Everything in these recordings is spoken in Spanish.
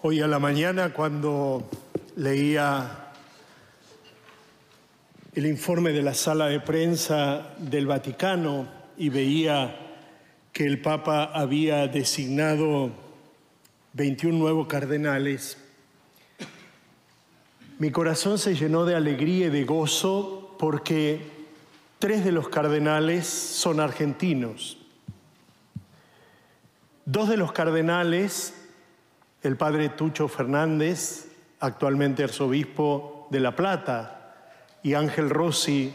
Hoy a la mañana cuando leía el informe de la sala de prensa del Vaticano y veía que el Papa había designado 21 nuevos cardenales, mi corazón se llenó de alegría y de gozo porque tres de los cardenales son argentinos. Dos de los cardenales el padre Tucho Fernández, actualmente arzobispo de La Plata, y Ángel Rossi,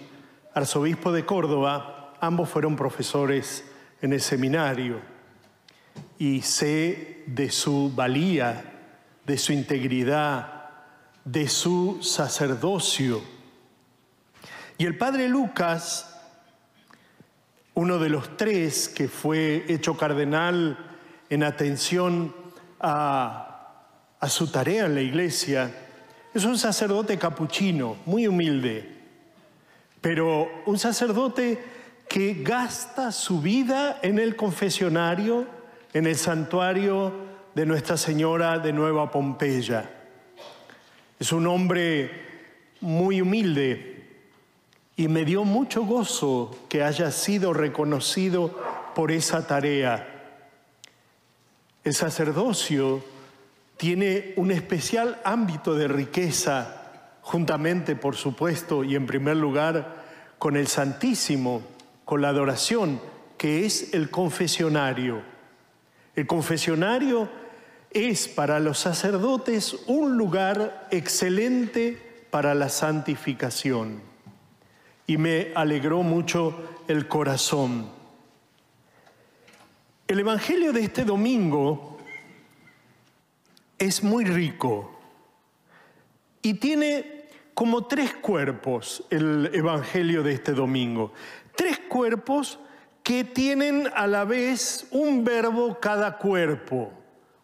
arzobispo de Córdoba, ambos fueron profesores en el seminario y sé de su valía, de su integridad, de su sacerdocio. Y el padre Lucas, uno de los tres que fue hecho cardenal en atención a, su tarea en la iglesia, es un sacerdote capuchino, muy humilde, pero un sacerdote que gasta su vida en el confesionario, en el santuario de Nuestra Señora de Nueva Pompeya. Es un hombre muy humilde y me dio mucho gozo que haya sido reconocido por esa tarea. El sacerdocio tiene un especial ámbito de riqueza, juntamente, por supuesto, y en primer lugar, con el Santísimo, con la adoración, que es el confesionario. El confesionario es para los sacerdotes un lugar excelente para la santificación. Y me alegró mucho el corazón el Evangelio de este domingo es muy rico y tiene como tres cuerpos el Evangelio de este domingo. Tres cuerpos que tienen a la vez un verbo cada cuerpo,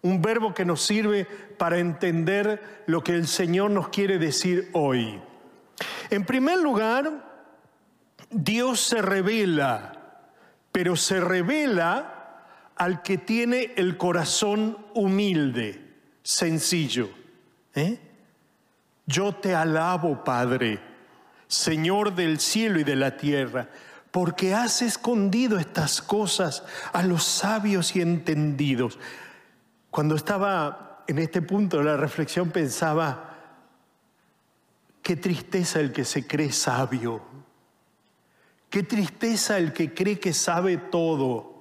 un verbo que nos sirve para entender lo que el Señor nos quiere decir hoy. En primer lugar, Dios se revela, pero se revela al que tiene el corazón humilde, sencillo. ¿eh? Yo te alabo, Padre, Señor del cielo y de la tierra, porque has escondido estas cosas a los sabios y entendidos. Cuando estaba en este punto de la reflexión pensaba, qué tristeza el que se cree sabio, qué tristeza el que cree que sabe todo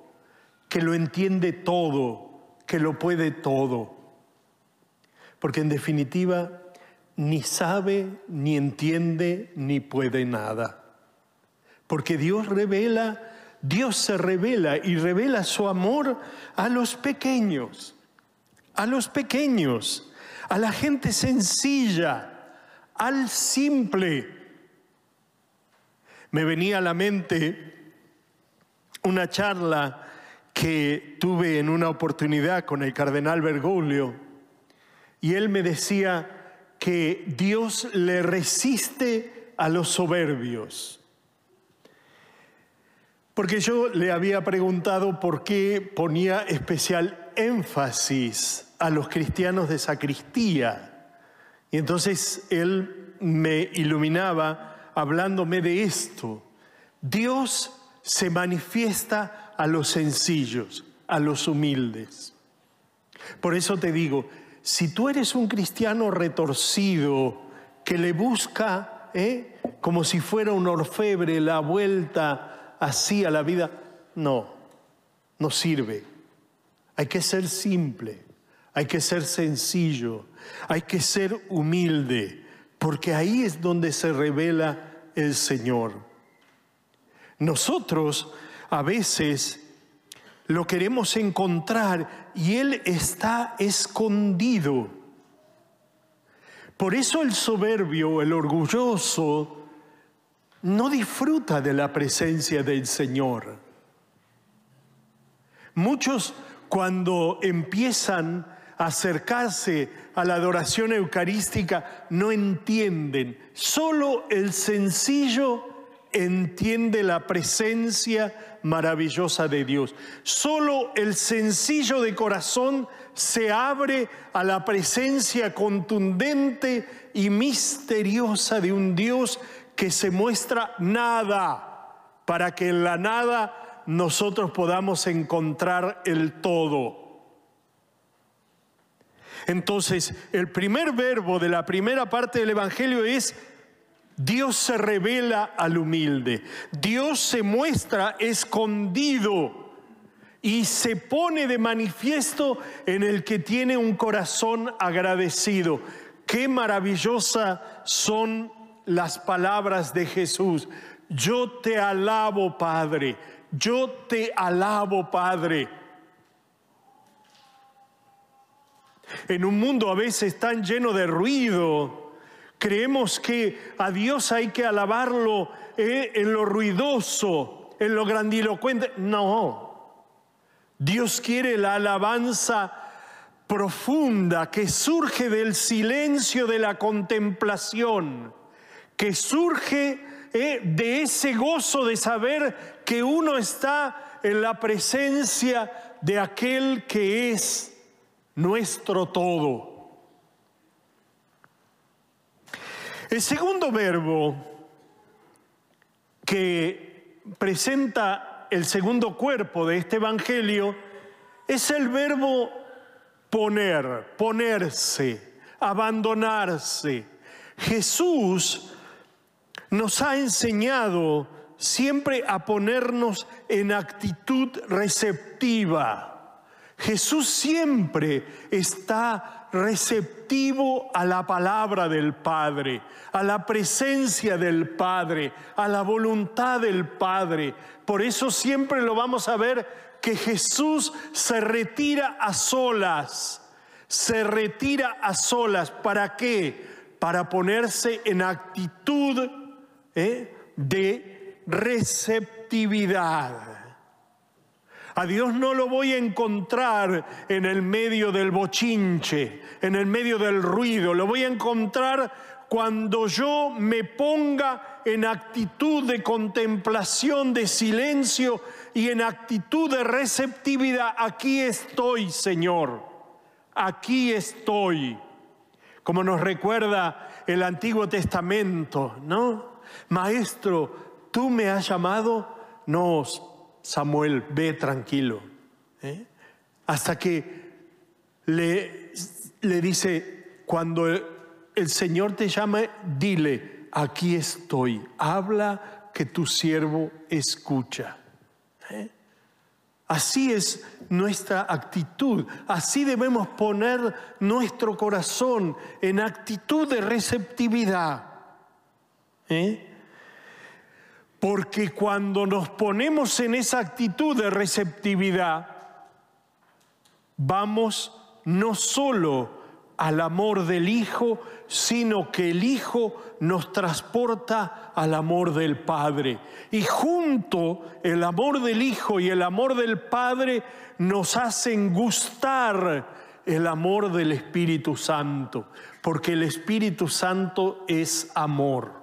que lo entiende todo, que lo puede todo. Porque en definitiva, ni sabe, ni entiende, ni puede nada. Porque Dios revela, Dios se revela y revela su amor a los pequeños, a los pequeños, a la gente sencilla, al simple. Me venía a la mente una charla que tuve en una oportunidad con el cardenal Bergoglio y él me decía que Dios le resiste a los soberbios. Porque yo le había preguntado por qué ponía especial énfasis a los cristianos de sacristía. Y entonces él me iluminaba hablándome de esto. Dios se manifiesta a los sencillos, a los humildes. Por eso te digo, si tú eres un cristiano retorcido que le busca ¿eh? como si fuera un orfebre la vuelta así a la vida, no, no sirve. Hay que ser simple, hay que ser sencillo, hay que ser humilde, porque ahí es donde se revela el Señor. Nosotros a veces lo queremos encontrar y Él está escondido. Por eso el soberbio, el orgulloso, no disfruta de la presencia del Señor. Muchos cuando empiezan a acercarse a la adoración eucarística no entienden. Solo el sencillo entiende la presencia maravillosa de Dios. Solo el sencillo de corazón se abre a la presencia contundente y misteriosa de un Dios que se muestra nada, para que en la nada nosotros podamos encontrar el todo. Entonces, el primer verbo de la primera parte del Evangelio es Dios se revela al humilde. Dios se muestra escondido y se pone de manifiesto en el que tiene un corazón agradecido. Qué maravillosa son las palabras de Jesús. Yo te alabo, Padre. Yo te alabo, Padre. En un mundo a veces tan lleno de ruido, Creemos que a Dios hay que alabarlo eh, en lo ruidoso, en lo grandilocuente. No, Dios quiere la alabanza profunda que surge del silencio de la contemplación, que surge eh, de ese gozo de saber que uno está en la presencia de aquel que es nuestro todo. El segundo verbo que presenta el segundo cuerpo de este Evangelio es el verbo poner, ponerse, abandonarse. Jesús nos ha enseñado siempre a ponernos en actitud receptiva. Jesús siempre está receptivo a la palabra del Padre, a la presencia del Padre, a la voluntad del Padre. Por eso siempre lo vamos a ver que Jesús se retira a solas, se retira a solas. ¿Para qué? Para ponerse en actitud ¿eh? de receptividad. A Dios no lo voy a encontrar en el medio del bochinche, en el medio del ruido. Lo voy a encontrar cuando yo me ponga en actitud de contemplación, de silencio y en actitud de receptividad. Aquí estoy, Señor. Aquí estoy. Como nos recuerda el Antiguo Testamento, ¿no? Maestro, tú me has llamado, no Samuel, ve tranquilo. ¿eh? Hasta que le, le dice, cuando el, Señor te llama, dile, aquí estoy, habla que tu siervo escucha. ¿eh? Así es nuestra actitud, así debemos poner nuestro corazón en actitud de receptividad. ¿eh? Porque cuando nos ponemos en esa actitud de receptividad, vamos no solo al amor del Hijo, sino que el Hijo nos transporta al amor del Padre. Y junto el amor del Hijo y el amor del Padre nos hacen gustar el amor del Espíritu Santo, porque el Espíritu Santo es amor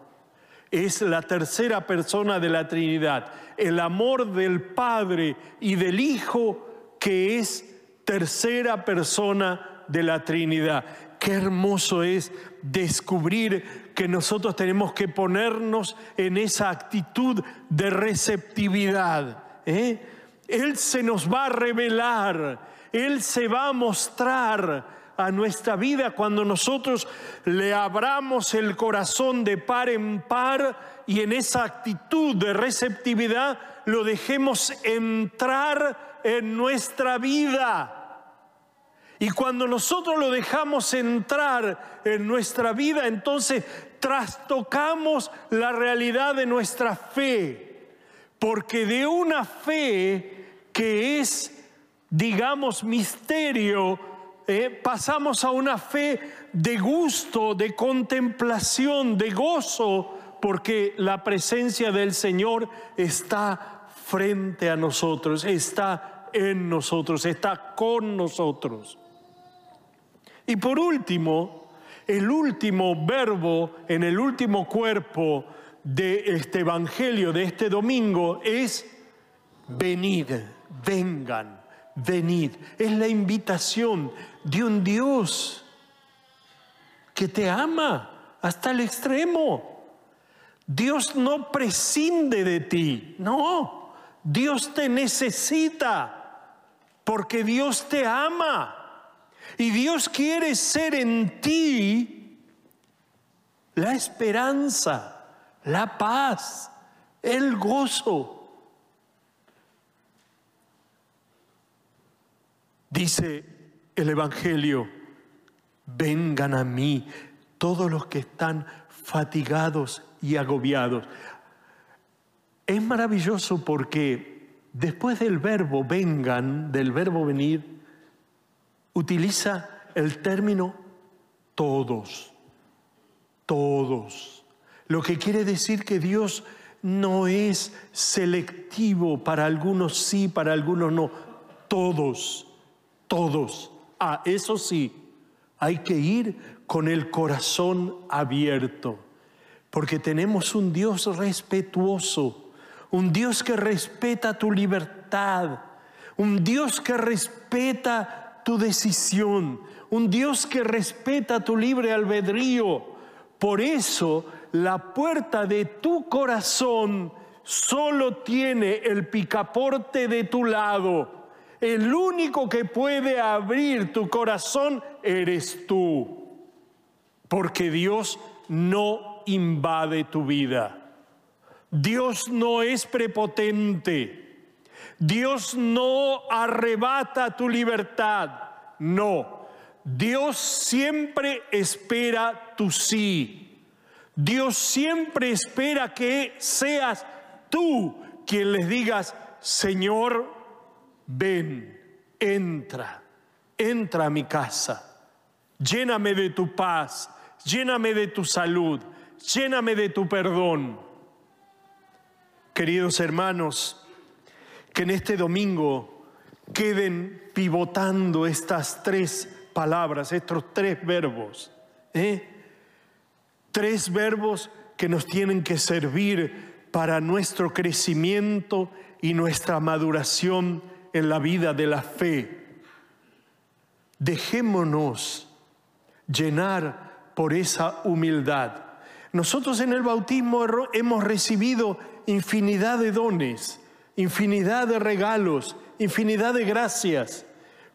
es la tercera persona de la Trinidad, el amor del Padre y del Hijo que es tercera persona de la Trinidad. Qué hermoso es descubrir que nosotros tenemos que ponernos en esa actitud de receptividad. ¿eh? Él se nos va a revelar, Él se va a mostrar a nuestra vida cuando nosotros le abramos el corazón de par en par y en esa actitud de receptividad lo dejemos entrar en nuestra vida. Y cuando nosotros lo dejamos entrar en nuestra vida, entonces trastocamos la realidad de nuestra fe. Porque de una fe que es, digamos, misterio, eh, pasamos a una fe de gusto, de contemplación, de gozo, porque la presencia del Señor está frente a nosotros, está en nosotros, está con nosotros. Y por último, el último verbo en el último cuerpo de este Evangelio de este domingo es venid, vengan venid. Es la invitación de un Dios que te ama hasta el extremo. Dios no prescinde de ti, no. Dios te necesita porque Dios te ama. Y Dios quiere ser en ti la esperanza, la paz, el gozo. Dice el Evangelio, vengan a mí todos los que están fatigados y agobiados. Es maravilloso porque después del verbo vengan, del verbo venir, utiliza el término todos, todos. Lo que quiere decir que Dios no es selectivo, para algunos sí, para algunos no, todos todos. Ah, eso sí, hay que ir con el corazón abierto, porque tenemos un Dios respetuoso, un Dios que respeta tu libertad, un Dios que respeta tu decisión, un Dios que respeta tu libre albedrío. Por eso la puerta de tu corazón solo tiene el picaporte de tu lado el único que puede abrir tu corazón eres tú, porque Dios no invade tu vida. Dios no es prepotente. Dios no arrebata tu libertad. No. Dios siempre espera tu sí. Dios siempre espera que seas tú quien les digas, Señor, ven, entra, entra a mi casa, lléname de tu paz, lléname de tu salud, lléname de tu perdón. Queridos hermanos, que en este domingo queden pivotando estas tres palabras, estos tres verbos. ¿eh? Tres verbos que nos tienen que servir para nuestro crecimiento y nuestra maduración en la vida de la fe. Dejémonos llenar por esa humildad. Nosotros en el bautismo hemos recibido infinidad de dones, infinidad de regalos, infinidad de gracias,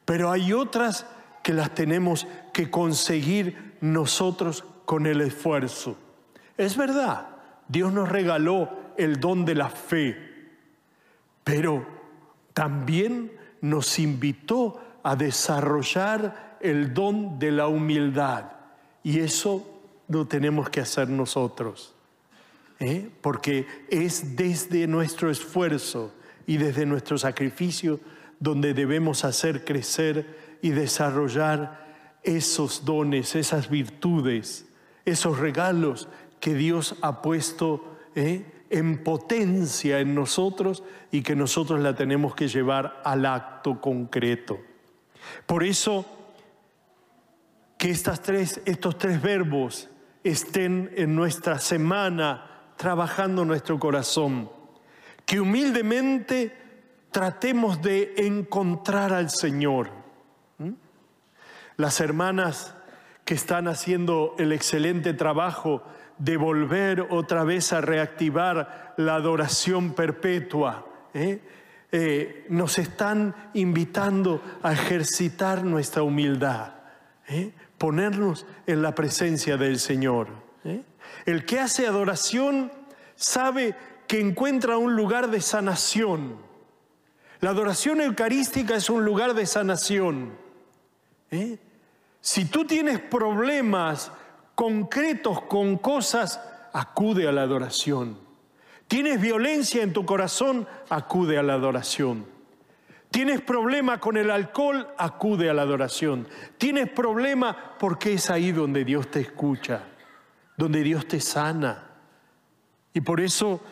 pero hay otras que las tenemos que conseguir nosotros con el esfuerzo. Es verdad, Dios nos regaló el don de la fe, pero también nos invitó a desarrollar el don de la humildad. Y eso lo tenemos que hacer nosotros. ¿eh? Porque es desde nuestro esfuerzo y desde nuestro sacrificio donde debemos hacer crecer y desarrollar esos dones, esas virtudes, esos regalos que Dios ha puesto ¿eh? En potencia en nosotros y que nosotros la tenemos que llevar al acto concreto. Por eso, que estas tres, estos tres verbos estén en nuestra semana trabajando nuestro corazón, que humildemente tratemos de encontrar al Señor. ¿Mm? Las hermanas que están haciendo el excelente trabajo de volver otra vez a reactivar la adoración perpetua. ¿eh? Eh, nos están invitando a ejercitar nuestra humildad, ¿eh? ponernos en la presencia del Señor. El que hace adoración sabe que encuentra un lugar de sanación. La adoración eucarística es un lugar de sanación. Si tú tienes problemas concretos con cosas, acude a la adoración. Tienes violencia en tu corazón, acude a la adoración. Tienes problema con el alcohol, acude a la adoración. Tienes problema porque es ahí donde Dios te escucha, donde Dios te sana. Y por eso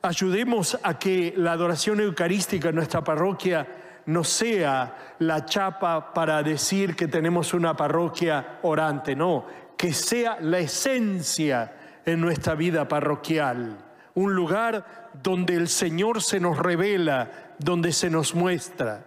ayudemos a que la adoración eucarística en nuestra parroquia no sea la chapa para decir que tenemos una parroquia orante, no, que sea la esencia en nuestra vida parroquial, un lugar donde el Señor se nos revela, donde se nos muestra,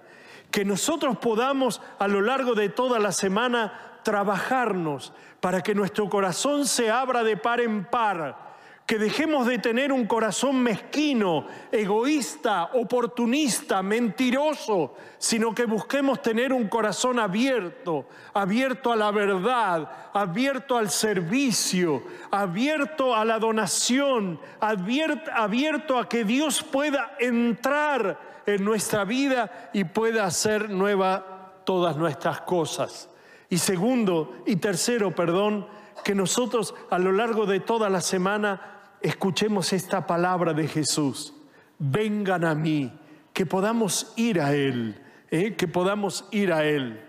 que nosotros podamos a lo largo de toda la semana trabajarnos para que nuestro corazón se abra de par en par que dejemos de tener un corazón mezquino, egoísta, oportunista, mentiroso, sino que busquemos tener un corazón abierto, abierto a la verdad, abierto al servicio, abierto a la donación, abierto, a que Dios pueda entrar en nuestra vida y pueda hacer nueva todas nuestras cosas. Y segundo, y tercero, perdón, que nosotros a lo largo de toda la semana escuchemos esta palabra de Jesús. Vengan a mí, que podamos ir a Él, ¿eh? que podamos ir a Él.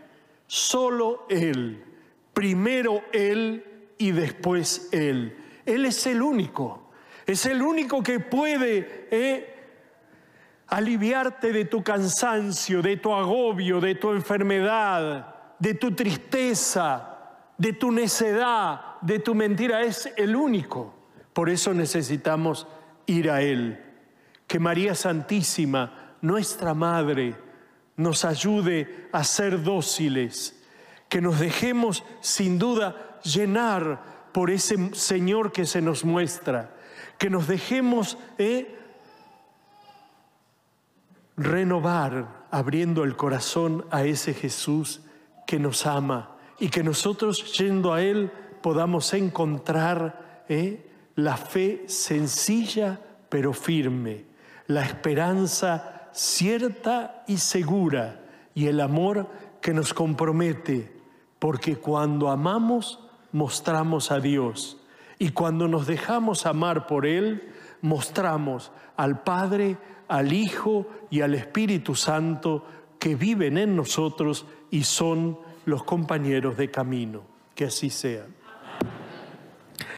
Solo Él, primero Él y después Él. Él es el único, es el único que puede ¿eh? aliviarte de tu cansancio, de tu agobio, de tu enfermedad, de tu tristeza, de tu necedad, de tu mentira. Es el único. Por eso necesitamos ir a Él. Que María Santísima, nuestra Madre, nos ayude a ser dóciles, que nos dejemos sin duda llenar por ese Señor que se nos muestra, que nos dejemos eh, renovar abriendo el corazón a ese Jesús que nos ama y que nosotros yendo a Él podamos encontrar eh, la fe sencilla pero firme, la esperanza cierta y segura y el amor que nos compromete, porque cuando amamos mostramos a Dios y cuando nos dejamos amar por Él, mostramos al Padre, al Hijo y al Espíritu Santo que viven en nosotros y son los compañeros de camino. Que así sea.